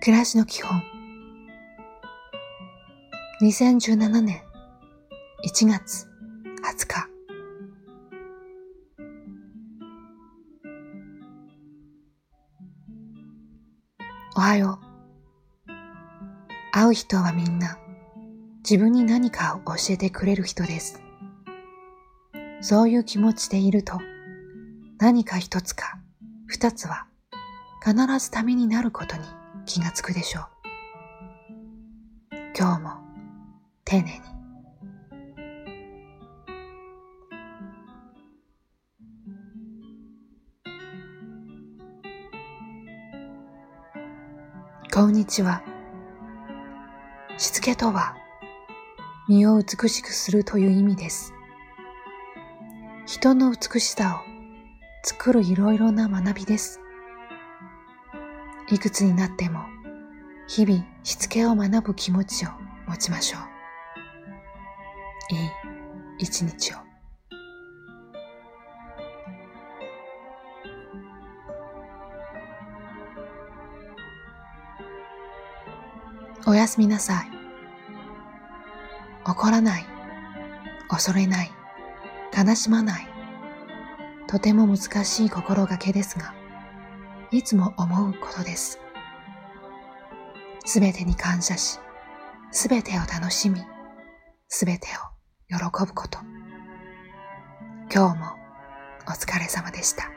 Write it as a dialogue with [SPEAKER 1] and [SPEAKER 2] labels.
[SPEAKER 1] 暮らしの基本。2017年1月20日。おはよう。会う人はみんな自分に何かを教えてくれる人です。そういう気持ちでいると何か一つか二つは必ずためになることに気がつくでしょう。今日も丁寧に。こんにちは。しつけとは、身を美しくするという意味です。人の美しさを作るいろいろな学びです。いくつになっても日々しつけを学ぶ気持ちを持ちましょう。いい一日を。おやすみなさい。怒らない、恐れない、悲しまない。とても難しい心がけですが、いつも思うことです。すべてに感謝し、すべてを楽しみ、すべてを喜ぶこと。今日もお疲れ様でした。